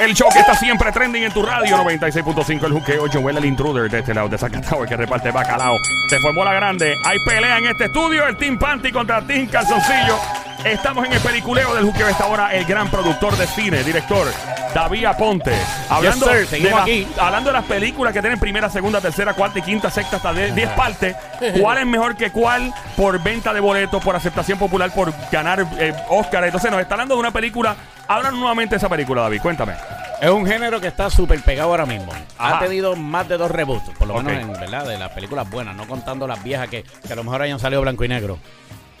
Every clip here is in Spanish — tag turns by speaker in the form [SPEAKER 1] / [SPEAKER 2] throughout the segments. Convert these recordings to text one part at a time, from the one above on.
[SPEAKER 1] El show que está siempre trending en tu radio 96.5 El juqueo Joel el intruder de este lado de Zacatau el que reparte bacalao Se formó la grande Hay pelea en este estudio El Team Panty contra Team Calzoncillo Estamos en el peliculeo del juqueo Esta hora el gran productor de cine Director David Aponte Hablando,
[SPEAKER 2] sir.
[SPEAKER 1] de
[SPEAKER 2] aquí.
[SPEAKER 1] hablando de las películas que tienen primera, segunda, tercera, cuarta y quinta, sexta hasta 10 partes ¿Cuál es mejor que cuál por venta de boletos, por aceptación popular, por ganar eh, Oscar? Entonces nos está hablando de una película Háblanos nuevamente de esa película, David, cuéntame
[SPEAKER 2] Es un género que está súper pegado ahora mismo.
[SPEAKER 1] Ajá.
[SPEAKER 2] Ha tenido más de dos reboots, por lo menos en verdad, de las películas buenas, no contando las viejas que, que a lo mejor hayan salido blanco y negro.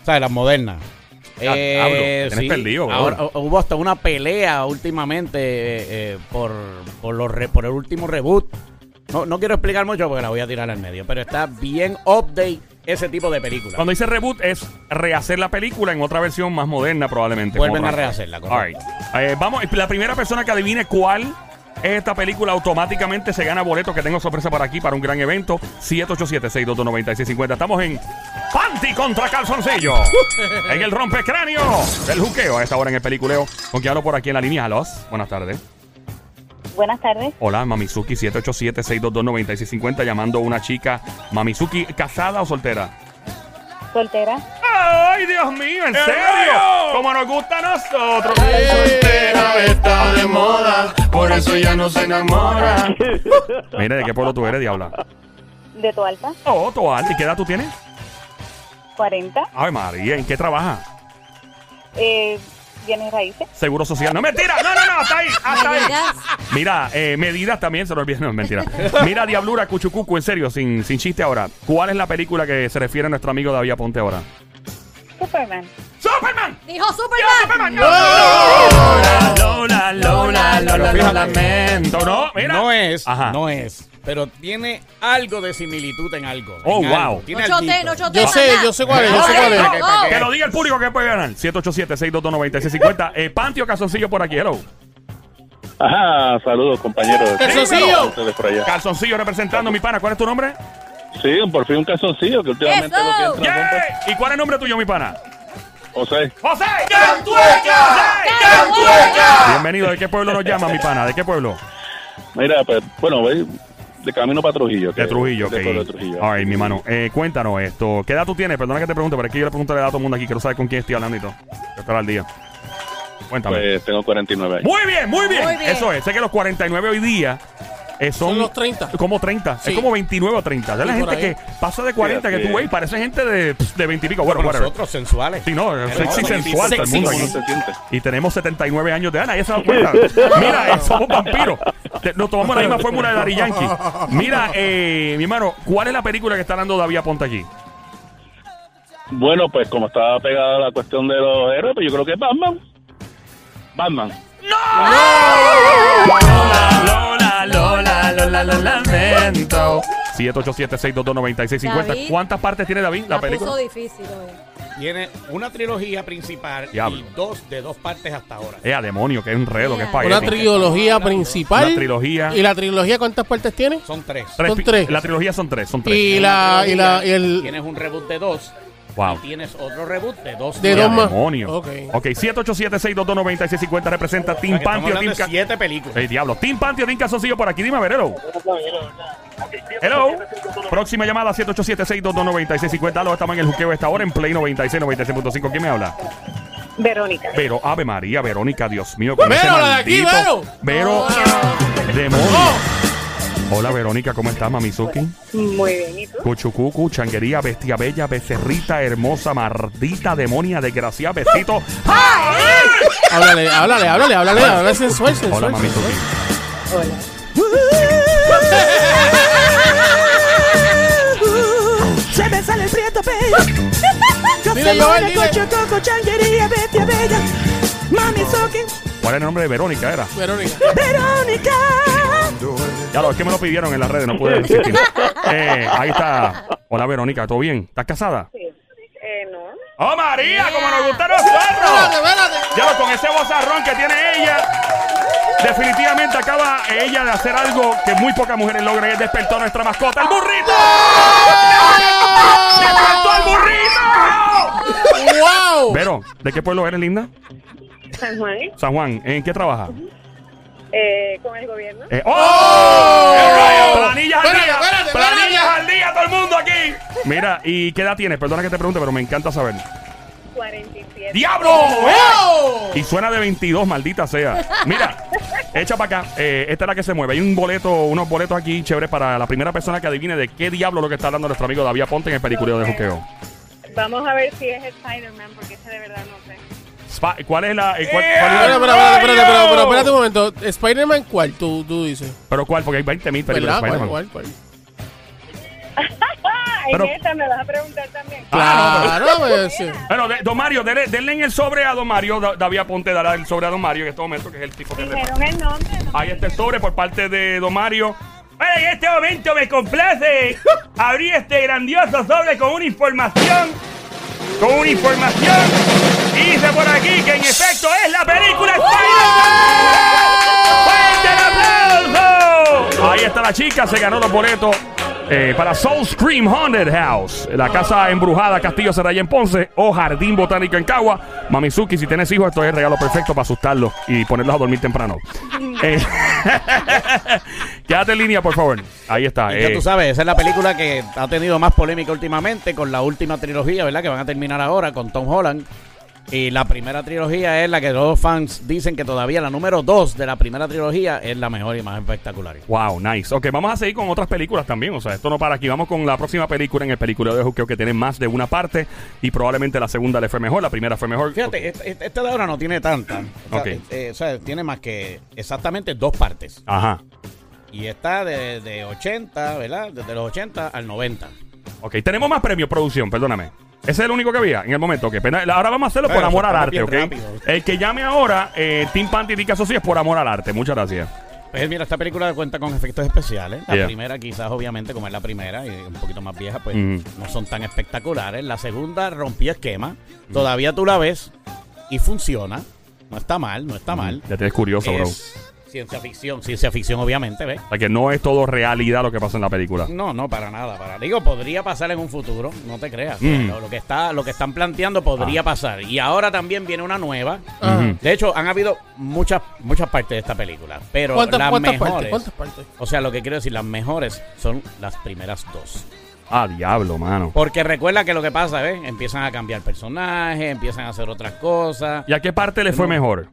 [SPEAKER 2] O sea, las modernas.
[SPEAKER 1] Ya, tienes perdido, bro.
[SPEAKER 2] ahora, hu- hubo hasta una pelea últimamente eh, eh, por, por, los re- por el último reboot. No, no quiero explicar mucho porque la voy a tirar al medio, pero está bien update ese tipo de película.
[SPEAKER 1] Cuando dice reboot es rehacer la película en otra versión más moderna probablemente.
[SPEAKER 2] Vuelven a rehacerla, correcto.
[SPEAKER 1] All right. Eh, vamos, la primera persona que adivine cuál es esta película automáticamente se gana boletos que tengo sorpresa para aquí para un gran evento. 787-622-9650. Estamos en Panty contra Calzoncillo. en el rompecráneo del juqueo a esta hora en el peliculeo. ¿Con quién hablo por aquí en la línea? Los. Buenas tardes.
[SPEAKER 3] Buenas tardes.
[SPEAKER 1] Hola, Mamizuki 787-622-9650 llamando a una chica. Mamizuki, ¿casada o soltera?
[SPEAKER 3] Soltera.
[SPEAKER 1] ¡Ay, Dios mío! ¿En serio? Como nos gusta a nosotros.
[SPEAKER 4] soltera está de moda, por eso ya no se enamora.
[SPEAKER 1] Mire, ¿de qué pueblo tú eres, diabla?
[SPEAKER 3] De tu alta.
[SPEAKER 1] Oh, Toal. ¿Y qué edad tú tienes?
[SPEAKER 3] 40.
[SPEAKER 1] Ay, María, ¿en qué trabajas?
[SPEAKER 3] Eh, bienes raíces.
[SPEAKER 1] Seguro social. No, mentira. No, no, no, hasta ahí, hasta ahí.
[SPEAKER 5] Medidas.
[SPEAKER 1] Mira, eh, medidas también se lo olviden. No, es mentira. Mira, Diablura, Cuchucucu, en serio, sin, sin chiste ahora. ¿Cuál es la película que se refiere a nuestro amigo David Aponte ahora?
[SPEAKER 3] Superman.
[SPEAKER 1] ¡Superman!
[SPEAKER 5] Dijo Superman.
[SPEAKER 1] Lola, Lola, Lola, Lola, lamento. No, mira.
[SPEAKER 2] No es,
[SPEAKER 1] Ajá.
[SPEAKER 2] no es. Pero tiene algo de similitud en algo.
[SPEAKER 1] Oh,
[SPEAKER 2] en
[SPEAKER 1] wow.
[SPEAKER 2] algo. Tiene
[SPEAKER 5] No chote, no chote.
[SPEAKER 6] Yo sé, yo sé cuál es, yo sé cuál es.
[SPEAKER 1] Que lo diga el público que puede ganar. 787-622-9650. Eh, Pantio Calzoncillo por aquí, hello.
[SPEAKER 7] Ajá, saludos compañeros.
[SPEAKER 6] Calzoncillo.
[SPEAKER 1] Calzoncillo representando mi pana. ¿Cuál es tu nombre?
[SPEAKER 7] Sí, por fin un calzoncillo que últimamente
[SPEAKER 5] Eso.
[SPEAKER 7] lo que entra
[SPEAKER 1] Yeah. ¿Y cuál es el nombre tuyo, mi pana?
[SPEAKER 7] José,
[SPEAKER 1] ¡José!
[SPEAKER 5] ¡Cantueca!
[SPEAKER 1] Bienvenido. ¿De qué pueblo nos llama, mi pana? ¿De qué pueblo?
[SPEAKER 7] mira, pues, bueno, voy de camino para Trujillo. que-
[SPEAKER 1] De Trujillo, ok.
[SPEAKER 7] de Trujillo.
[SPEAKER 1] All right, mi hermano. Eh, cuéntanos esto. ¿Qué edad tú tienes? Perdona que te pregunte, pero es que yo le pregunto la edad a todo el mundo aquí. Quiero saber con quién estoy hablando y todo. Estar al día. Cuéntame.
[SPEAKER 7] Pues tengo 49 años.
[SPEAKER 1] Muy bien, muy bien,
[SPEAKER 5] Muy bien.
[SPEAKER 1] Eso es. Sé que los 49 hoy día eh, son,
[SPEAKER 6] Son los 30.
[SPEAKER 1] Como 30.
[SPEAKER 6] Sí.
[SPEAKER 1] Es como 29 o 30. Es la gente
[SPEAKER 6] ahí.
[SPEAKER 1] que pasa de 40
[SPEAKER 7] Sí,
[SPEAKER 1] que tú
[SPEAKER 7] así
[SPEAKER 1] ves y
[SPEAKER 7] es.
[SPEAKER 1] parece gente de, de 20 y pico. Bueno, whatever.
[SPEAKER 2] nosotros, sensuales.
[SPEAKER 1] Sí, no, sexy
[SPEAKER 2] no,
[SPEAKER 1] sensual todo el mundo
[SPEAKER 7] ¿Cómo
[SPEAKER 1] aquí. Y tenemos 79 años de edad, nadie se da cuenta. Mira, eh, somos vampiros. Nos tomamos la misma fórmula de Dari Yankee. Mira, eh, mi hermano, ¿cuál es la película que está dando David Aponte aquí?
[SPEAKER 7] Bueno, pues como estaba pegada la cuestión de los héroes, pues yo creo que es Batman. Batman.
[SPEAKER 1] Lola, Lola, Lola, Lola, lamento. 787-622-9650.
[SPEAKER 5] David.
[SPEAKER 1] ¿Cuántas partes tiene David la
[SPEAKER 5] La
[SPEAKER 1] película?
[SPEAKER 5] puso difícil hoy.
[SPEAKER 2] Tiene una trilogía principal
[SPEAKER 1] Diablo.
[SPEAKER 2] y dos de dos partes hasta ahora.
[SPEAKER 1] Eh, a demonio, que enredo, que espagueti.
[SPEAKER 6] Una trilogía principal.
[SPEAKER 1] Una trilogía.
[SPEAKER 6] ¿Y la trilogía cuántas partes tiene?
[SPEAKER 2] Son tres.
[SPEAKER 1] Tres
[SPEAKER 6] son tres.
[SPEAKER 1] La trilogía son tres, son tres.
[SPEAKER 6] Y la, y la, y el,
[SPEAKER 2] Tienes un reboot de dos.
[SPEAKER 1] Wow.
[SPEAKER 2] Y tienes otro reboot de dos.
[SPEAKER 6] De dos más.
[SPEAKER 1] demonio.
[SPEAKER 6] Ok.
[SPEAKER 1] Ok, 787-622-9650 representa
[SPEAKER 2] O sea,
[SPEAKER 1] Team
[SPEAKER 2] que estamos
[SPEAKER 1] Pantio,
[SPEAKER 2] hablando
[SPEAKER 1] Team
[SPEAKER 2] de
[SPEAKER 1] Ca-
[SPEAKER 2] siete películas.
[SPEAKER 1] Ey, diablo. Team Pantio, Team Calzoncillo por aquí. Dime, a ver, hello. Hello. Próxima llamada 787-622-9650. Aló, estamos en el juqueo esta hora en Play 96, 96.5. ¿Quién me habla?
[SPEAKER 3] Verónica.
[SPEAKER 1] Vero, Ave María, Verónica, Dios mío. con
[SPEAKER 6] Vero, la de aquí,
[SPEAKER 1] maldito-
[SPEAKER 6] Vero.
[SPEAKER 1] Vero, demonio. Hola, Verónica, ¿cómo estás, Mamizuki?
[SPEAKER 3] Muy bien. ¿Y tú?
[SPEAKER 1] Cuchucucu, changuería, bestia bella, becerrita, hermosa, mardita, demonia, desgraciada, besito.
[SPEAKER 6] háblale, háblale, háblale, háblale, háblale sensual, sensual.
[SPEAKER 1] Hola, Mamizuki.
[SPEAKER 3] Hola.
[SPEAKER 8] Se me sale el prieto bello. Yo
[SPEAKER 6] Dile,
[SPEAKER 8] soy
[SPEAKER 6] Joel,
[SPEAKER 8] una
[SPEAKER 6] dile.
[SPEAKER 8] cocho, coco, changuería, bestia bella. Mami Soki,
[SPEAKER 1] ¿Cuál es el nombre de Verónica? Era.
[SPEAKER 6] Verónica.
[SPEAKER 8] Verónica.
[SPEAKER 1] Ya lo es que me lo pidieron en las redes, no pude insistir. Eh, ahí está. Hola, Verónica, ¿todo bien? ¿Estás casada?
[SPEAKER 3] Eh, no.
[SPEAKER 1] ¡Oh, María! ¡Como nos gusta a nosotros!
[SPEAKER 6] Espérate, espérate.
[SPEAKER 1] Ya lo, con ese vozarrón que tiene ella, definitivamente acaba ella de hacer algo que muy pocas mujeres logran y es despertó a nuestra mascota, el burrito. ¡Despertó el burrito!
[SPEAKER 6] ¡Wow!
[SPEAKER 1] Vero, ¿de qué pueblo eres, linda?
[SPEAKER 3] San Juan.
[SPEAKER 1] San Juan. ¿En qué trabajas?
[SPEAKER 3] Eh, con el gobierno.
[SPEAKER 1] Eh, ¡Oh! ¡Qué rayo! Planillas al día.
[SPEAKER 6] espérate,
[SPEAKER 1] Planillas al día, todo el mundo aquí. Mira, ¿y qué edad tienes? Perdona que te pregunte, pero me encanta saber.
[SPEAKER 3] 47.
[SPEAKER 1] ¡Diablo!
[SPEAKER 6] ¡Oh!
[SPEAKER 1] Y suena de 22, maldita sea. Mira, echa para acá. Eh, esta es la que se mueve. Hay un boleto, unos boletos aquí chéveres para la primera persona que adivine de qué diablo lo que está hablando nuestro amigo David Ponte en el peliculeo de juqueo.
[SPEAKER 3] Vamos a ver si es Spider-Man, porque ese de verdad no sé.
[SPEAKER 1] ¿Cuál es la. cuál-
[SPEAKER 6] Espera,
[SPEAKER 1] cuál-
[SPEAKER 6] espera, espera, espera, espera, espera, espera, espérate un momento. ¿Spider-Man cuál? Tú, tú dices.
[SPEAKER 1] ¿Pero cuál? Porque hay 20 mil películas
[SPEAKER 6] ¿Verdad?
[SPEAKER 1] de
[SPEAKER 6] ¿Cuál,
[SPEAKER 1] Spider-Man.
[SPEAKER 6] cuál, cuál?
[SPEAKER 1] Pero-
[SPEAKER 3] en esta me vas a preguntar también.
[SPEAKER 1] Ah,
[SPEAKER 6] Claro, pues, sí.
[SPEAKER 1] Bueno, de- don Mario, denle, denle en el sobre a don Mario. Da- David Ponte dará el sobre a don Mario en este momento, que es el tipo que.
[SPEAKER 3] Dijeron el nombre. no
[SPEAKER 1] Ahí está el sobre por parte de don Mario. Bueno, en este momento me complace abrir este grandioso sobre con una información. Con una información. Dice por aquí que en efecto es la película Spider-Man. ¡Fuerte el aplauso! Ahí está la chica, se ganó los boletos. eh, para Soul Scream Haunted House, la casa embrujada Castillo Serraya en Ponce o Jardín Botánico en Cagua. Mamizuki, si tienes hijos, esto es el regalo perfecto para asustarlos y ponerlos a dormir temprano. Eh, Quédate en línea, por favor. Ahí está.
[SPEAKER 2] Y ya
[SPEAKER 1] eh,
[SPEAKER 2] tú sabes, esa es la película que ha tenido más polémica últimamente con la última trilogía, ¿verdad? Que van a terminar ahora con Tom Holland. Y la primera trilogía es la que los fans dicen que todavía la número dos de la primera trilogía es la mejor y más espectacular.
[SPEAKER 1] Wow, nice. Ok, vamos a seguir con otras películas también. O sea, esto no para aquí. Vamos con la próxima película en el peliculeo de Juqueo que tiene más de una parte y probablemente la segunda le fue mejor, la primera fue mejor.
[SPEAKER 2] Fíjate, este, este- este de ahora no tiene tanta. O sea,
[SPEAKER 1] Ok.
[SPEAKER 2] eh, o sea, tiene más que exactamente dos partes.
[SPEAKER 1] Ajá.
[SPEAKER 2] Y está de, de 80, ¿verdad? Desde los 80 al 90.
[SPEAKER 1] Ok, tenemos más premios, producción, perdóname. Ese es el único que había en el momento. Que pena- ahora vamos a hacerlo por amor al arte, ¿ok?
[SPEAKER 2] rápido.
[SPEAKER 1] El que llame ahora, eh, Team Panty Tica Socia es por amor al arte. Muchas gracias.
[SPEAKER 2] Pues mira, esta película cuenta con efectos especiales. La
[SPEAKER 1] Yeah.
[SPEAKER 2] primera, quizás, obviamente, como es la primera y un poquito más vieja, pues
[SPEAKER 1] Mm.
[SPEAKER 2] no son tan espectaculares. La segunda rompió esquema. Todavía tú la ves y funciona. No está mal, no está mal.
[SPEAKER 1] Ya tienes curioso, bro.
[SPEAKER 2] Es ciencia ficción, ciencia ficción, obviamente, ¿ves?
[SPEAKER 1] O sea, que no es todo realidad lo que pasa en la película.
[SPEAKER 2] No, no, para nada. Para, digo, podría pasar en un futuro, no te creas.
[SPEAKER 1] Mm.
[SPEAKER 2] Lo, lo que está, lo que están planteando podría
[SPEAKER 1] Ah.
[SPEAKER 2] pasar. Y ahora también viene una nueva.
[SPEAKER 1] Ujú.
[SPEAKER 2] De hecho, han habido muchas, muchas partes de esta película. Pero
[SPEAKER 6] ¿Cuántas,
[SPEAKER 2] las
[SPEAKER 6] cuántas
[SPEAKER 2] mejores.
[SPEAKER 6] partes? ¿Cuántas partes?
[SPEAKER 2] O sea, lo que quiero decir, las mejores son las primeras dos.
[SPEAKER 1] Ah, diablo, mano.
[SPEAKER 2] Porque recuerda que lo que pasa, ¿ves? Empiezan a cambiar personajes, empiezan a hacer otras cosas.
[SPEAKER 1] ¿Y a qué parte le fue
[SPEAKER 2] No.
[SPEAKER 1] mejor?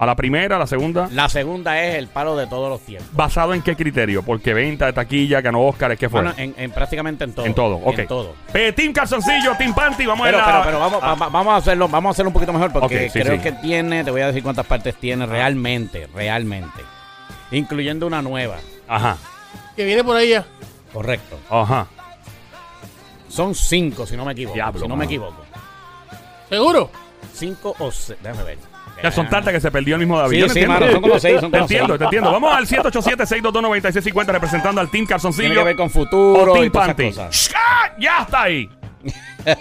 [SPEAKER 1] ¿A la primera, a la segunda?
[SPEAKER 2] La segunda es el palo de todos los tiempos.
[SPEAKER 1] ¿Basado en qué criterio? Porque venta de taquilla, ganó Oscar, ¿qué fue?
[SPEAKER 2] Bueno, en, en prácticamente en todo.
[SPEAKER 1] en todo, ok.
[SPEAKER 2] En todo.
[SPEAKER 1] Eh, team Calzoncillo, Team Panty, vamos
[SPEAKER 2] Pero,
[SPEAKER 1] a
[SPEAKER 2] pero,
[SPEAKER 1] la...
[SPEAKER 2] pero vamos,
[SPEAKER 1] Ah,
[SPEAKER 2] va- vamos a hacerlo, vamos a hacerlo un poquito mejor porque
[SPEAKER 1] sí,
[SPEAKER 2] creo
[SPEAKER 1] sí.
[SPEAKER 2] que tiene, te voy a decir cuántas partes tiene realmente, realmente. Incluyendo una nueva.
[SPEAKER 1] Ajá,
[SPEAKER 6] Que viene por ahí ya.
[SPEAKER 2] Correcto.
[SPEAKER 1] ajá.
[SPEAKER 2] Son cinco, si no me equivoco.
[SPEAKER 1] Diablo,
[SPEAKER 2] si no
[SPEAKER 1] mano.
[SPEAKER 2] me equivoco.
[SPEAKER 6] ¿Seguro?
[SPEAKER 2] Cinco o seis. Déjame ver.
[SPEAKER 1] Ya son tantas que se perdió el mismo David.
[SPEAKER 2] Sí,
[SPEAKER 1] Yo no
[SPEAKER 2] sí,
[SPEAKER 1] entiendo.
[SPEAKER 2] mano, son como seis, son
[SPEAKER 1] Te
[SPEAKER 2] como
[SPEAKER 1] entiendo,
[SPEAKER 2] seis.
[SPEAKER 1] te entiendo. Vamos al 787-622-9650 representando al Team
[SPEAKER 2] Tiene
[SPEAKER 1] Calzoncillo
[SPEAKER 2] que ver con
[SPEAKER 1] o
[SPEAKER 2] futuro
[SPEAKER 1] Team
[SPEAKER 2] y todas
[SPEAKER 1] Panty.
[SPEAKER 2] esas cosas.
[SPEAKER 1] ¡Ah! Ya está ahí.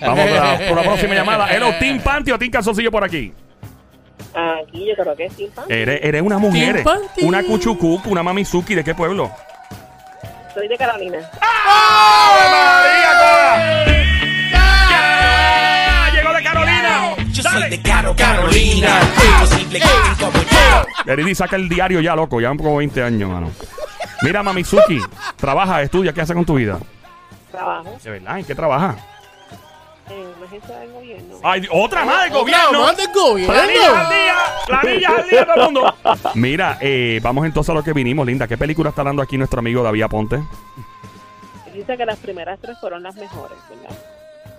[SPEAKER 1] Vamos por la, por la próxima llamada. ¿Hello, Team Panty o Team Calzoncillo por aquí?
[SPEAKER 3] Aquí yo creo que es Team Panty.
[SPEAKER 1] Eres, eres una mujer,
[SPEAKER 6] Team Panty.
[SPEAKER 1] una cuchucuc, una mamizuki. ¿De qué pueblo?
[SPEAKER 3] Soy de Carolina.
[SPEAKER 1] ¡Ave María, toda! Carolina! ¡Dale!
[SPEAKER 4] Carolina, imposible que como.
[SPEAKER 1] Eridi saca el diario ya, loco. Ya como 20 años, mano. Mira, Mamizuki, trabaja, estudia, ¿qué hace con tu vida?
[SPEAKER 3] Trabajo
[SPEAKER 1] ¿De verdad? ¿En qué trabaja?
[SPEAKER 3] en una agencia del gobierno.
[SPEAKER 1] Ay, otra más del
[SPEAKER 6] Otra
[SPEAKER 1] gobierno.
[SPEAKER 6] más del gobierno.
[SPEAKER 1] Planillas al día, planillas al día todo el mundo. Mira, eh, vamos entonces a lo que vinimos, Linda. ¿Qué película está dando aquí nuestro amigo David Aponte?
[SPEAKER 3] Dice que las primeras tres fueron las mejores, ¿verdad?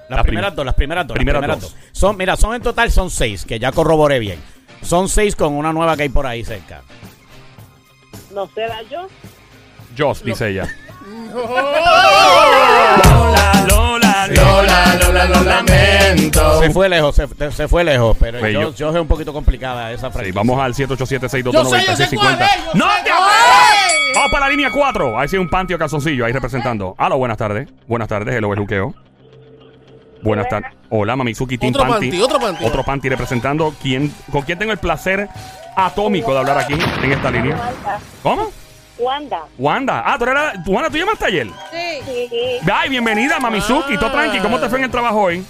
[SPEAKER 2] Las
[SPEAKER 1] La
[SPEAKER 2] primeras
[SPEAKER 1] prim-
[SPEAKER 2] dos, las primeras dos. las
[SPEAKER 1] primeras
[SPEAKER 2] primeras
[SPEAKER 1] dos.
[SPEAKER 2] dos. Son, mira, son en total son seis, que ya corroboré bien. Son seis con una nueva que hay por ahí cerca.
[SPEAKER 3] No será yo.
[SPEAKER 1] Joss, dice ella.
[SPEAKER 6] Lola,
[SPEAKER 1] Lola,
[SPEAKER 4] Lola, Lola, lo lamento.
[SPEAKER 2] Se fue lejos, se, se fue lejos, pero
[SPEAKER 1] Bello.
[SPEAKER 2] yo, yo es un poquito complicada esa
[SPEAKER 1] Sí,
[SPEAKER 2] franquicia.
[SPEAKER 1] vamos al 787-622-9650.
[SPEAKER 6] Yo sé, yo sé cuál es, yo
[SPEAKER 1] ¡No te! Vamos para la línea 4. Ahí sí un pantio calzoncillo ahí representando. Aló, buenas tardes. Buenas tardes, hello, el juqueo. Buenas tardes. Hola, Mamizuki Team
[SPEAKER 6] Otro
[SPEAKER 1] Panty.
[SPEAKER 6] panty, otro panty.
[SPEAKER 1] Otro panty representando. ¿Quién, ¿Con quién tengo el placer atómico de hablar aquí en esta línea?
[SPEAKER 3] Wanda.
[SPEAKER 1] ¿Cómo?
[SPEAKER 3] Wanda.
[SPEAKER 1] Wanda. Ah, tú tú, Wanda, ¿tú llamaste ayer?
[SPEAKER 5] Sí.
[SPEAKER 3] Sí.
[SPEAKER 1] Ay, bienvenida, Mamizuki. Todo
[SPEAKER 6] Ah.
[SPEAKER 1] tranqui. ¿Cómo te fue en el trabajo hoy?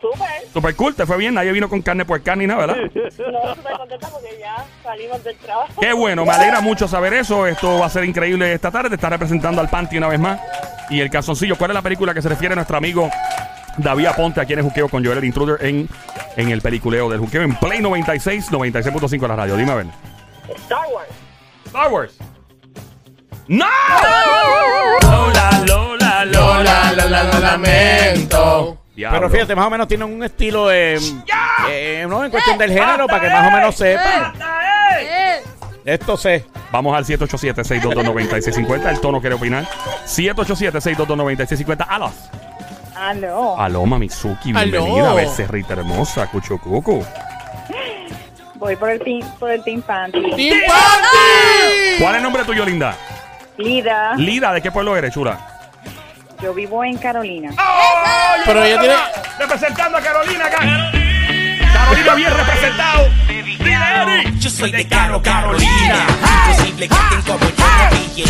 [SPEAKER 3] Súper.
[SPEAKER 1] Super cool, te fue bien. Nadie vino con carne puerca ni nada, ¿verdad?
[SPEAKER 3] No, súper contenta porque ya salimos del trabajo.
[SPEAKER 1] Qué bueno, me alegra mucho saber eso. Esto va a ser increíble esta tarde. Te está representando al Panty una vez más. Y el calzoncillo, ¿cuál es la película que se refiere a nuestro amigo David Aponte aquí en el juqueo con Joel el Intruder en, en el peliculeo del juqueo en Play 96, 96.5 de la radio? Dime a ver.
[SPEAKER 3] Star Wars.
[SPEAKER 1] Star Wars. ¡No! Lola, Lola,
[SPEAKER 6] Lola, Lola, lo lamento.
[SPEAKER 1] Diablo.
[SPEAKER 2] Pero fíjate, más o menos tiene un estilo, eh, eh, no en cuestión del género, para que más o menos sepan.
[SPEAKER 5] Eh,
[SPEAKER 2] Esto sé.
[SPEAKER 1] Vamos al 787-622-9650. El tono quiere opinar. 787-622-9650. Alos.
[SPEAKER 3] Aló.
[SPEAKER 1] Aló, Mamizuki.
[SPEAKER 6] Aló.
[SPEAKER 1] Bienvenida, becerrita hermosa, Cuchucucu.
[SPEAKER 3] Voy por el team, por el team Panty.
[SPEAKER 6] ¡Team Party!
[SPEAKER 1] ¿Cuál es el nombre tuyo, linda?
[SPEAKER 3] Lida.
[SPEAKER 1] Lida, ¿de qué pueblo eres, chula?
[SPEAKER 3] Yo vivo en Carolina.
[SPEAKER 6] Pero ella tiene.
[SPEAKER 1] Representando a Carolina acá. Carolina bien representado.
[SPEAKER 9] Yo soy de Caro Carolina. Imposible que como yo pille.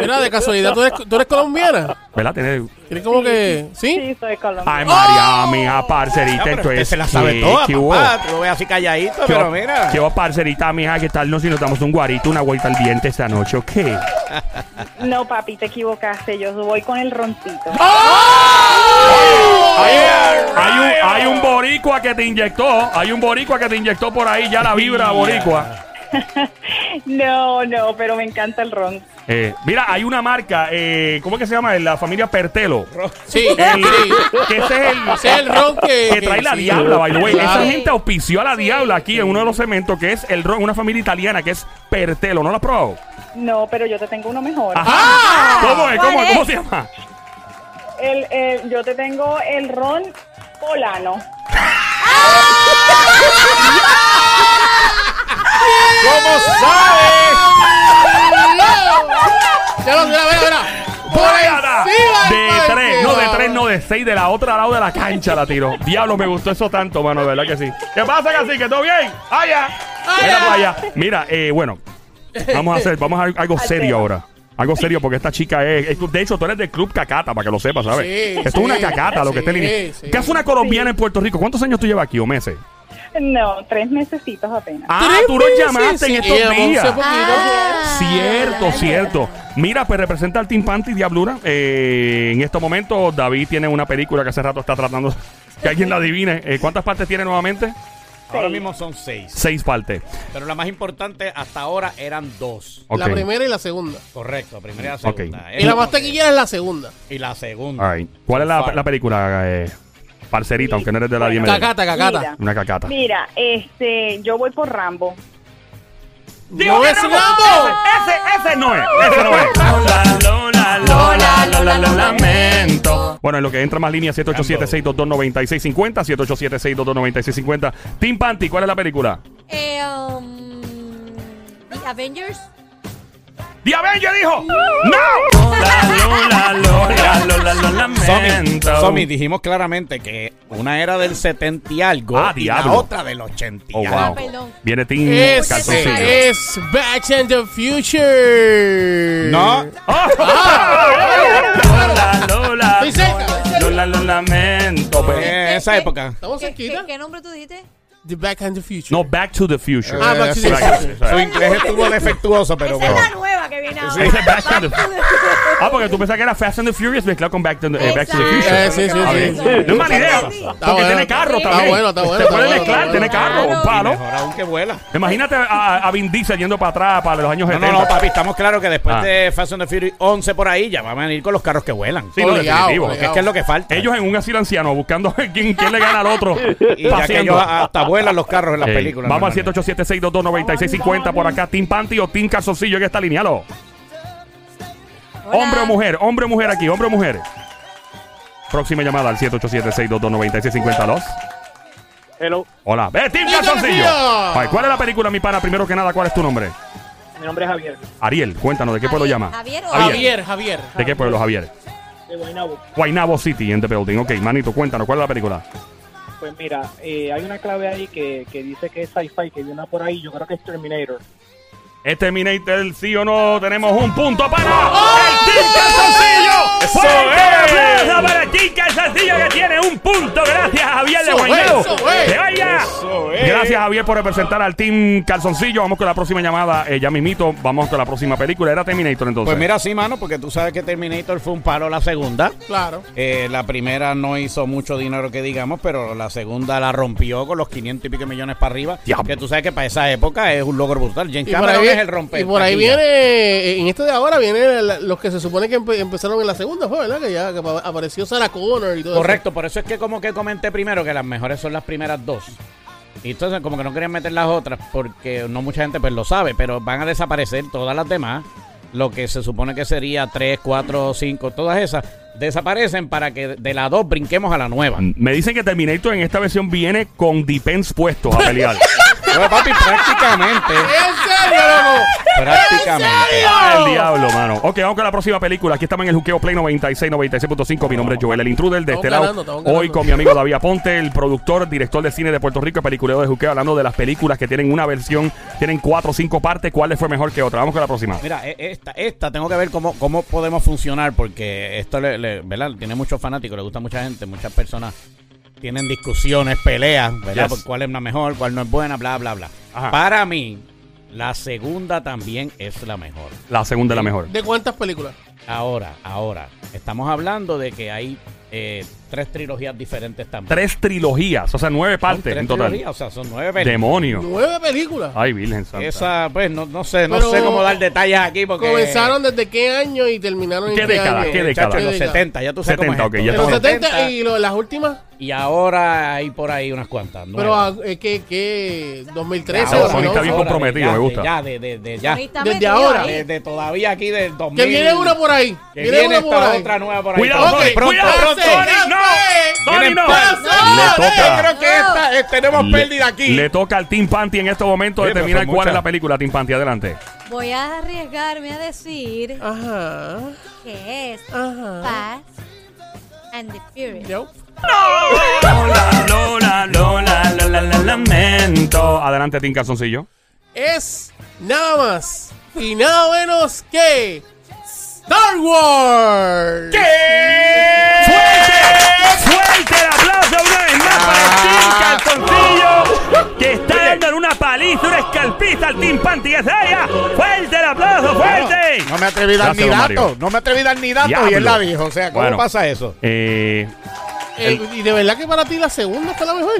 [SPEAKER 6] Mira, de casualidad, ¿tú eres, tú eres colombiana?
[SPEAKER 1] ¿Verdad? Tiene-
[SPEAKER 6] ¿Tienes como que.? ¿Sí?
[SPEAKER 3] Sí, soy colombiana.
[SPEAKER 1] Ay, María, mija, parcerita.
[SPEAKER 2] No, pero
[SPEAKER 1] esto
[SPEAKER 2] usted
[SPEAKER 1] es-
[SPEAKER 2] se la sabe
[SPEAKER 1] ¿qué-
[SPEAKER 2] toda,
[SPEAKER 1] qué hubo?
[SPEAKER 2] papá. Tú lo ves así calladito,
[SPEAKER 1] ¿Qué
[SPEAKER 2] pero
[SPEAKER 1] hubo-
[SPEAKER 2] mira.
[SPEAKER 1] ¿Qué hubo, parcerita, mija? ¿Qué tal? No, si nos damos un guarito, una vuelta al diente esta noche, ¿o qué?
[SPEAKER 3] No, papi, te equivocaste. Yo voy con el roncito.
[SPEAKER 1] Hay, hay un, hay un boricua que te inyectó. Hay un boricua que te inyectó por ahí ya la vibra boricua.
[SPEAKER 3] No, no, pero me encanta el ron.
[SPEAKER 1] Eh, mira, hay una marca, eh, ¿cómo es que se llama? La familia Pertelo.
[SPEAKER 6] Sí,
[SPEAKER 1] El-
[SPEAKER 6] sí.
[SPEAKER 1] que ese es el,
[SPEAKER 6] Ese es el ron que-
[SPEAKER 1] que
[SPEAKER 6] que-
[SPEAKER 1] trae la
[SPEAKER 6] sí.
[SPEAKER 1] diabla, by the way.
[SPEAKER 6] Claro.
[SPEAKER 1] Esa gente auspició a la diabla aquí en uno de los cementos, que es el ron, una familia italiana que es Pertelo. ¿No lo has probado?
[SPEAKER 3] No, pero yo te tengo uno mejor.
[SPEAKER 1] Ajá. ¿Cómo es? ¿Cómo,
[SPEAKER 5] ¿Cuál
[SPEAKER 1] ¿Cómo
[SPEAKER 5] es?
[SPEAKER 1] se llama?
[SPEAKER 3] El, el- yo te tengo el ron polano.
[SPEAKER 2] ¿Cómo sabes?
[SPEAKER 6] Ya lo mira, mira, mira. Por encima
[SPEAKER 1] De tres, no de tres, no de seis, de la otra lado de la cancha la tiró. Diablo, me gustó eso tanto, mano, de verdad que sí. ¿Qué pasa, que ¿Todo bien? ¡Allá! Mira para allá. Mira, eh, bueno, vamos a hacer, vamos a algo serio ahora. Algo serio porque esta chica es, es- De hecho, tú eres del club Cacata, para que lo sepas, ¿sabes?
[SPEAKER 6] Sí,
[SPEAKER 1] Esto
[SPEAKER 6] sí.
[SPEAKER 1] es una cacata, lo que
[SPEAKER 6] Sí,
[SPEAKER 1] está en línea.
[SPEAKER 6] sí.
[SPEAKER 1] ¿Qué hace una colombiana en Puerto Rico? ¿Cuántos años tú llevas aquí o meses?
[SPEAKER 3] No, tres mesecitos apenas.
[SPEAKER 1] Ah,
[SPEAKER 6] Tres
[SPEAKER 1] tú
[SPEAKER 6] meses,
[SPEAKER 1] llamaste en estos días.
[SPEAKER 5] Ah,
[SPEAKER 1] Cierto, cierto. Mira, pues representa al Team Panty Diablura. Eh, en estos momentos, David tiene una película que hace rato está tratando que alguien la adivine. Eh, ¿Cuántas partes tiene nuevamente?
[SPEAKER 2] Ahora mismo son seis.
[SPEAKER 1] Seis partes.
[SPEAKER 2] Pero la más importante hasta ahora eran dos.
[SPEAKER 6] La primera y la segunda.
[SPEAKER 2] Correcto, primera y la segunda.
[SPEAKER 6] Y la más taquillera es la segunda.
[SPEAKER 2] Y la segunda.
[SPEAKER 1] All right. ¿Cuál es la, la película, eh, parcerita, aunque no eres de la 10
[SPEAKER 6] Cacata, cacata.
[SPEAKER 3] Mira.
[SPEAKER 1] Una cacata.
[SPEAKER 3] Mira, este, yo voy por Rambo.
[SPEAKER 6] ¡No es Rambo!
[SPEAKER 1] Ese, ese no es. Ese no es. Lola, Lola, Lola, Lola, lo lamento. Bueno, en lo que entra más línea 787-622-9650. 787-622-9650. Team Panty, ¿cuál es la película?
[SPEAKER 5] Eh, um, The Avengers.
[SPEAKER 1] ¡The Avenger dijo! ¡No! Lola, Lola, Lola, Lola, lo
[SPEAKER 2] Somi,
[SPEAKER 1] lamento.
[SPEAKER 2] Somi, dijimos claramente que una era del 70 y algo
[SPEAKER 1] Ah,
[SPEAKER 2] y la
[SPEAKER 1] diablo.
[SPEAKER 2] otra del 80 y
[SPEAKER 1] Oh,
[SPEAKER 2] algo.
[SPEAKER 1] wow.
[SPEAKER 5] perdón.
[SPEAKER 1] Viene
[SPEAKER 6] Es,
[SPEAKER 1] Calzoncillo.
[SPEAKER 6] es Back in the Future.
[SPEAKER 2] No.
[SPEAKER 1] Lola, Lola,
[SPEAKER 6] Estoy cerca, estoy cerca.
[SPEAKER 1] Lola, lo lamento. pues.
[SPEAKER 2] En esa época.
[SPEAKER 6] Estamos
[SPEAKER 5] ¿Qué,
[SPEAKER 6] cerquita.
[SPEAKER 5] qué, qué nombre tú dijiste?
[SPEAKER 6] The Back in the Future.
[SPEAKER 1] No, Back to the Future.
[SPEAKER 6] Ah, Back to the Future.
[SPEAKER 2] Su inglés estuvo defectuoso, pero
[SPEAKER 5] Esa es
[SPEAKER 2] bueno.
[SPEAKER 5] la nueva que viene ahora.
[SPEAKER 1] Back to the- Ah, porque tú pensabas que era Fast and the Furious mezclado con Back to the, eh, Back to the
[SPEAKER 5] Exacto.
[SPEAKER 1] Future.
[SPEAKER 6] Eh, sí, sí, sí.
[SPEAKER 1] No es mala idea.
[SPEAKER 5] Está
[SPEAKER 1] Porque
[SPEAKER 6] bueno.
[SPEAKER 1] tiene carro
[SPEAKER 6] Está
[SPEAKER 1] también.
[SPEAKER 6] bueno, está bueno,
[SPEAKER 1] Se
[SPEAKER 6] está
[SPEAKER 1] puede
[SPEAKER 6] bueno,
[SPEAKER 1] mezclar,
[SPEAKER 6] está
[SPEAKER 1] tiene
[SPEAKER 6] bueno.
[SPEAKER 1] carro, un palo.
[SPEAKER 2] Mejor aún que vuela.
[SPEAKER 1] Imagínate a, a Vin Diesel yendo para atrás para los años
[SPEAKER 2] No,
[SPEAKER 1] 70.
[SPEAKER 2] no, no, papi, estamos claros que después
[SPEAKER 1] Ah.
[SPEAKER 2] de Fast and the Furious 11 por ahí ya van a venir con los carros que vuelan.
[SPEAKER 1] Sí, no, definitivo.
[SPEAKER 2] Porque es que es lo que falta.
[SPEAKER 1] Ellos en un asilo anciano buscando quién, quién le gana al otro.
[SPEAKER 2] y ya que
[SPEAKER 1] paseando.
[SPEAKER 2] ellos hasta vuelan los carros en las películas.
[SPEAKER 1] Vamos al
[SPEAKER 2] normalmente.
[SPEAKER 1] 787-622-9650 por acá. Team Panty o Team Calzoncillo en esta línea. Aló.
[SPEAKER 5] Hola.
[SPEAKER 1] Hombre o mujer, hombre o mujer aquí, hombre o mujer. Próxima llamada al 787-622-9650. ¿Los?
[SPEAKER 10] Hello,
[SPEAKER 1] Hola. ¡Ve, Team
[SPEAKER 6] ¡Dígame,
[SPEAKER 1] Calzoncillo! Ay, ¿Cuál es la película, mi pana? Primero que nada, ¿cuál es tu nombre?
[SPEAKER 10] mi nombre es Javier,
[SPEAKER 1] Ariel, cuéntanos, ¿de qué pueblo
[SPEAKER 5] Javier,
[SPEAKER 1] llama?
[SPEAKER 5] Javier o
[SPEAKER 6] Javier, Javier.
[SPEAKER 1] ¿De qué pueblo, Javier?
[SPEAKER 10] de Guaynabo.
[SPEAKER 1] Guaynabo City, en The Building. Ok, manito, cuéntanos, ¿cuál es la película?
[SPEAKER 10] Pues mira, eh, hay una clave ahí que, que dice que es sci-fi, que viene por ahí, yo creo que es Terminator.
[SPEAKER 1] ¿Es Terminator sí o no? Tenemos un punto para el Team Calzoncillo. ¡Eso es! Aplauso para Team Calzoncillo que tiene un punto. Gracias, Javier de
[SPEAKER 6] Eso es,
[SPEAKER 1] Guaynabo. Gracias, Javier, por representar al Team Calzoncillo. Vamos con la próxima llamada. Eh, ya mismito, vamos con la próxima película. Era Terminator entonces.
[SPEAKER 2] Pues mira, sí, mano, porque tú sabes que Terminator fue un palo la segunda.
[SPEAKER 6] Claro.
[SPEAKER 2] Eh, la primera no hizo mucho dinero que digamos, pero la segunda la rompió con los 500 y pico millones para arriba.
[SPEAKER 1] Diablo.
[SPEAKER 2] Que tú sabes que para esa época es un logro brutal. James
[SPEAKER 6] Y por,
[SPEAKER 2] Cameron
[SPEAKER 6] ahí,
[SPEAKER 2] es
[SPEAKER 6] viene-
[SPEAKER 2] el romper.
[SPEAKER 6] y por ahí
[SPEAKER 2] taquilla.
[SPEAKER 6] viene, eh, en este de ahora, viene la- los que se supone que empe- empezaron en la segunda, fue, ¿verdad? Que ya que apareció Sarah Connor y todo
[SPEAKER 2] Correcto, por eso es que como que comenté primero que las mejores son las primeras dos. Y entonces como que no querían meter las otras porque no mucha gente pues lo sabe, pero van a desaparecer todas las demás. Lo que se supone que sería 3, 4, 5, todas esas desaparecen para que de la 2 brinquemos a la nueva.
[SPEAKER 1] Me dicen que Terminator en esta versión viene con Depends puestos a pelear.
[SPEAKER 2] Bueno, papi, prácticamente.
[SPEAKER 6] ¡En serio, loco!
[SPEAKER 2] Prácticamente.
[SPEAKER 1] Ah, el diablo, mano. Ok, vamos con la próxima película. Aquí estamos en el Juqueo Play 96, 96.5. Mi nombre es Joel, el intruder de
[SPEAKER 6] Estamos
[SPEAKER 1] este lado. Hoy con mi amigo David Aponte, el productor, director de cine de Puerto Rico, peliculero de Juqueo, hablando de las películas que tienen una versión, tienen cuatro o cinco partes. ¿Cuál les fue mejor que otra? Vamos con la próxima.
[SPEAKER 2] Mira, e- esta, esta tengo que ver cómo, cómo podemos funcionar porque esto le, le- ¿verdad? tiene muchos fanáticos, le gusta a mucha gente, muchas personas tienen discusiones, peleas, ¿verdad?
[SPEAKER 1] Yes.
[SPEAKER 2] Por cuál es la mejor, cuál no es buena, bla, bla, bla.
[SPEAKER 1] Ajá.
[SPEAKER 2] Para mí, la segunda también es la mejor.
[SPEAKER 1] La segunda es la mejor.
[SPEAKER 6] ¿De cuántas películas?
[SPEAKER 2] Ahora, ahora, estamos hablando de que hay eh, tres trilogías diferentes también.
[SPEAKER 1] Tres trilogías, o sea, nueve partes
[SPEAKER 2] tres
[SPEAKER 1] en total.
[SPEAKER 2] trilogías, o sea, son nueve películas.
[SPEAKER 1] Demonio.
[SPEAKER 6] Nueve películas.
[SPEAKER 1] Ay, Virgen Santa.
[SPEAKER 2] Esa, pues, no, no sé, no
[SPEAKER 6] Pero
[SPEAKER 2] sé cómo dar detalles aquí porque...
[SPEAKER 6] ¿Comenzaron desde qué año y terminaron en
[SPEAKER 1] ¿Qué
[SPEAKER 6] qué,
[SPEAKER 1] década?
[SPEAKER 6] año?
[SPEAKER 1] ¿Qué década?
[SPEAKER 2] Muchachos, en los
[SPEAKER 6] ¿Qué década?
[SPEAKER 2] 70, ya tú sabes
[SPEAKER 1] 70,
[SPEAKER 2] cómo
[SPEAKER 1] ok,
[SPEAKER 2] es
[SPEAKER 1] ya
[SPEAKER 2] esto.
[SPEAKER 6] En los
[SPEAKER 1] estamos-
[SPEAKER 6] 70 y lo- las últimas.
[SPEAKER 2] Y ahora hay por ahí unas cuantas.
[SPEAKER 6] Pero,
[SPEAKER 2] nuevas.
[SPEAKER 6] ah, eh, ¿qué? qué 2013
[SPEAKER 1] Ah,
[SPEAKER 6] o
[SPEAKER 1] Sony
[SPEAKER 6] no?
[SPEAKER 1] está bien
[SPEAKER 2] Ahora,
[SPEAKER 1] comprometido,
[SPEAKER 2] ya,
[SPEAKER 1] me gusta.
[SPEAKER 2] De, ya, de, de, de ya.
[SPEAKER 5] Ahí está
[SPEAKER 6] Desde
[SPEAKER 5] metido
[SPEAKER 6] ahora.
[SPEAKER 5] ahí.
[SPEAKER 2] Desde todavía aquí del 2000.
[SPEAKER 6] Que viene una por ahí.
[SPEAKER 2] Que
[SPEAKER 6] viene,
[SPEAKER 2] viene
[SPEAKER 6] una por
[SPEAKER 2] esta
[SPEAKER 6] ahí.
[SPEAKER 2] otra nueva por ahí.
[SPEAKER 1] Cuidado, Sony,
[SPEAKER 2] pronto,
[SPEAKER 1] cuidado,
[SPEAKER 2] pronto.
[SPEAKER 1] Sony, no.
[SPEAKER 2] Vienen
[SPEAKER 1] no. Le
[SPEAKER 2] Yo
[SPEAKER 1] toca.
[SPEAKER 2] creo que esta, eh, tenemos
[SPEAKER 1] Le-
[SPEAKER 2] pérdida aquí.
[SPEAKER 1] Le toca al Team Panty en este momento
[SPEAKER 2] Sí, pero
[SPEAKER 1] determinar
[SPEAKER 2] son
[SPEAKER 1] cuál es
[SPEAKER 2] muchas.
[SPEAKER 1] la película. Team Panty, adelante.
[SPEAKER 5] Voy a arriesgarme a decir
[SPEAKER 6] Ajá.
[SPEAKER 5] que es
[SPEAKER 6] Ajá.
[SPEAKER 5] Fast and the Furious.
[SPEAKER 6] Yo.
[SPEAKER 1] Lola, Lola, Lola, Lola, la lamento. Adelante, Team Calzoncillo.
[SPEAKER 6] Es nada más y nada menos que Star Wars.
[SPEAKER 1] ¡Fuerte! ¡Fuerte el aplauso una vez más para el Team Calzoncillo! Que está dando una paliza, una escalpista al Team Panty vaya. ¡Fuerte el aplauso, fuerte!
[SPEAKER 2] No me atreví a dar ni
[SPEAKER 1] Gracias, don Mario.
[SPEAKER 2] datos. No me atreví a dar ni datos y
[SPEAKER 1] Diablo.
[SPEAKER 2] él la dijo. O sea, ¿cómo
[SPEAKER 1] Bueno.
[SPEAKER 2] pasa eso?
[SPEAKER 1] Eh,
[SPEAKER 6] Eh, y de verdad que para ti la segunda fue la mejor.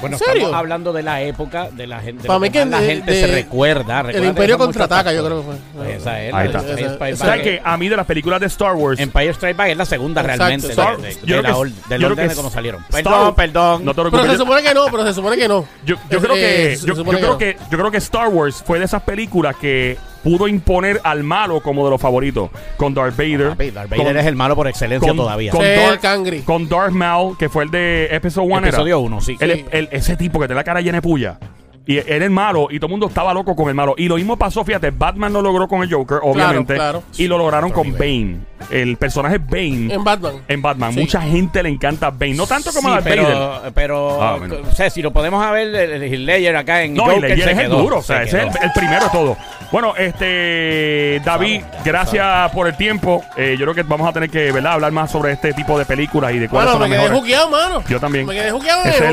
[SPEAKER 2] Bueno,
[SPEAKER 6] ¿En serio?
[SPEAKER 2] estamos hablando de la época de la gente. de
[SPEAKER 6] Para mí
[SPEAKER 2] que la
[SPEAKER 6] de-
[SPEAKER 2] gente
[SPEAKER 6] de-
[SPEAKER 2] se recuerda.
[SPEAKER 6] El
[SPEAKER 2] Recuerda
[SPEAKER 6] Imperio
[SPEAKER 2] muchos
[SPEAKER 6] contraataca, yo
[SPEAKER 2] factores.
[SPEAKER 6] creo que fue.
[SPEAKER 2] Pues esa es.
[SPEAKER 1] Ahí
[SPEAKER 2] la
[SPEAKER 1] está.
[SPEAKER 2] de Empire
[SPEAKER 6] Esa-
[SPEAKER 2] Strike
[SPEAKER 6] esa-
[SPEAKER 1] ¿Sabes
[SPEAKER 2] Back.
[SPEAKER 1] que A mí de las películas de Star Wars.
[SPEAKER 2] Empire Strike Back es la segunda
[SPEAKER 6] Exacto,
[SPEAKER 2] realmente
[SPEAKER 6] exacto.
[SPEAKER 2] de, de-
[SPEAKER 1] Yo
[SPEAKER 2] de
[SPEAKER 1] creo
[SPEAKER 2] la
[SPEAKER 1] que-
[SPEAKER 2] del
[SPEAKER 1] yo creo
[SPEAKER 2] orden
[SPEAKER 1] que
[SPEAKER 2] de cómo salieron.
[SPEAKER 1] Star
[SPEAKER 2] Perdón, perdón.
[SPEAKER 1] No te
[SPEAKER 6] Pero
[SPEAKER 1] preocupes.
[SPEAKER 6] se supone que no, pero se supone que no.
[SPEAKER 1] Yo, yo creo
[SPEAKER 6] Eh,
[SPEAKER 1] que
[SPEAKER 6] se
[SPEAKER 1] yo,
[SPEAKER 6] supone
[SPEAKER 1] yo creo
[SPEAKER 6] no.
[SPEAKER 1] que yo creo que Star Wars fue de esas películas que pudo imponer al malo como de los favoritos con Darth Vader.
[SPEAKER 2] Papi, Darth Vader
[SPEAKER 1] con-
[SPEAKER 2] es el malo por excelencia
[SPEAKER 1] con-
[SPEAKER 2] todavía.
[SPEAKER 1] con
[SPEAKER 6] Sí,
[SPEAKER 1] Darth-
[SPEAKER 6] el Cangri.
[SPEAKER 1] con Darth Maul que fue el de Episode 1
[SPEAKER 2] Episodio uno, sí.
[SPEAKER 1] Él- ese tipo que tiene la cara llena de puya. Y era el malo y todo el mundo estaba loco con el malo. Y lo mismo pasó, fíjate, Batman lo logró con el Joker, obviamente.
[SPEAKER 6] claro.
[SPEAKER 1] Y lo lograron con Bane. El personaje Bane
[SPEAKER 6] En Batman.
[SPEAKER 1] en Batman.
[SPEAKER 6] Sí.
[SPEAKER 1] Mucha gente le encanta Bane. No tanto como
[SPEAKER 2] Sí,
[SPEAKER 1] Darth Vader.
[SPEAKER 2] pero, pero
[SPEAKER 1] Ah, bueno.
[SPEAKER 2] o sea, si lo podemos ver, el, el Ledger acá en
[SPEAKER 1] No,
[SPEAKER 2] Joker
[SPEAKER 1] Ledger
[SPEAKER 2] se
[SPEAKER 1] es el duro, o sea,
[SPEAKER 2] se
[SPEAKER 1] ese es el, el primero de todo. Bueno, este David, gracias por el tiempo. Eh, yo creo que vamos a tener que, ¿verdad? Hablar más sobre este tipo de películas y de cuáles
[SPEAKER 6] Bueno,
[SPEAKER 1] son
[SPEAKER 6] me
[SPEAKER 1] las
[SPEAKER 6] quedé
[SPEAKER 1] mejores.
[SPEAKER 6] juqueado, mano.
[SPEAKER 1] Yo también.
[SPEAKER 6] Me quedé juqueado en
[SPEAKER 1] Es
[SPEAKER 6] el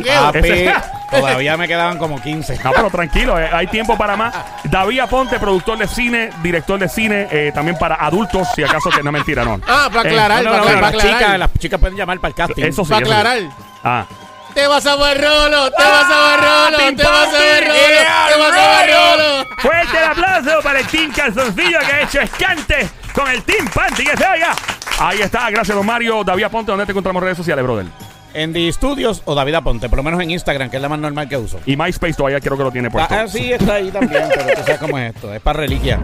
[SPEAKER 1] el- ah,
[SPEAKER 2] todavía me quedaban como 15.
[SPEAKER 1] No, pero tranquilo, eh, hay tiempo para más. David Aponte, productor de cine, director de cine, eh, también para adultos, si acaso que no es mentira, no.
[SPEAKER 6] Ah, para
[SPEAKER 1] Eh,
[SPEAKER 6] aclarar,
[SPEAKER 2] No, no,
[SPEAKER 6] para,
[SPEAKER 2] no,
[SPEAKER 6] para
[SPEAKER 2] las, chicas, las chicas pueden llamar para el casting.
[SPEAKER 1] Eso sí.
[SPEAKER 6] para
[SPEAKER 1] eso sí.
[SPEAKER 6] aclarar.
[SPEAKER 1] Ah.
[SPEAKER 6] Te vas a ver rolo, te vas a ver rolo,
[SPEAKER 1] Team
[SPEAKER 6] te vas a ver
[SPEAKER 1] Party.
[SPEAKER 6] rolo,
[SPEAKER 1] Yeah,
[SPEAKER 6] te vas a ver rolo.
[SPEAKER 1] Fuerte el aplauso para el Team Calzoncillo que ha hecho escante con el Team Panty que se oiga. Ahí está, gracias don Mario. David Aponte, ¿dónde te encontramos en redes sociales, brother?
[SPEAKER 2] En The Studios o David Aponte, por lo menos en Instagram, que es la más normal que uso.
[SPEAKER 1] Y MySpace todavía creo que lo tiene puesto.
[SPEAKER 2] Ah, sí, está ahí también, pero tú sabes cómo es esto. Es para reliquia.